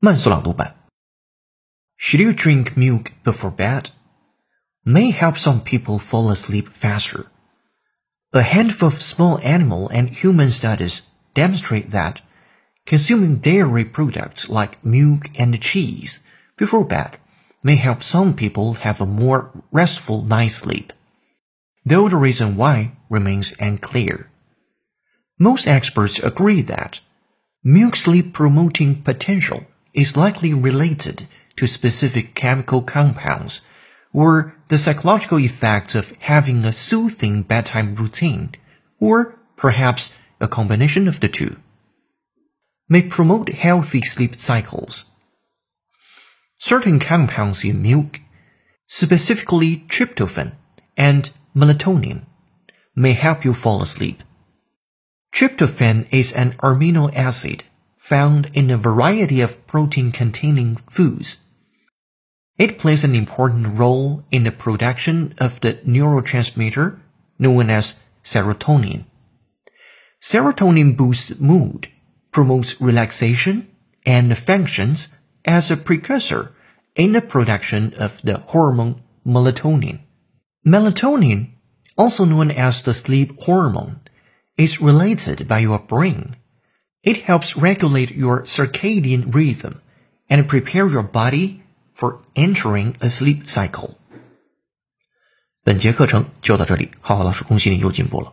慢速朗读版。Should you drink milk before bed? May help some people fall asleep faster. A handful of small animal and human studies demonstrate that consuming dairy products like milk and cheese before bed may help some people have a more restful night's sleep, though the reason why remains unclear. Most experts agree that milk sleep promoting potential is likely related to specific chemical compounds or the psychological effects of having a soothing bedtime routine, or perhaps a combination of the two, may promote healthy sleep cycles. Certain compounds in milk, specifically tryptophan and melatonin, may help you fall asleep. Tryptophan is an amino acid found in a variety of protein-containing foods. It plays an important role in the production of the neurotransmitter known as serotonin. Serotonin boosts mood, promotes relaxation, and functions as a precursor in the production of the hormone melatonin. Melatonin, also known as the sleep hormone, is related by your brain it helps regulate your circadian rhythm and prepare your body for entering a sleep cycle. 本节课程就到这里，浩浩老师恭喜你又进步了。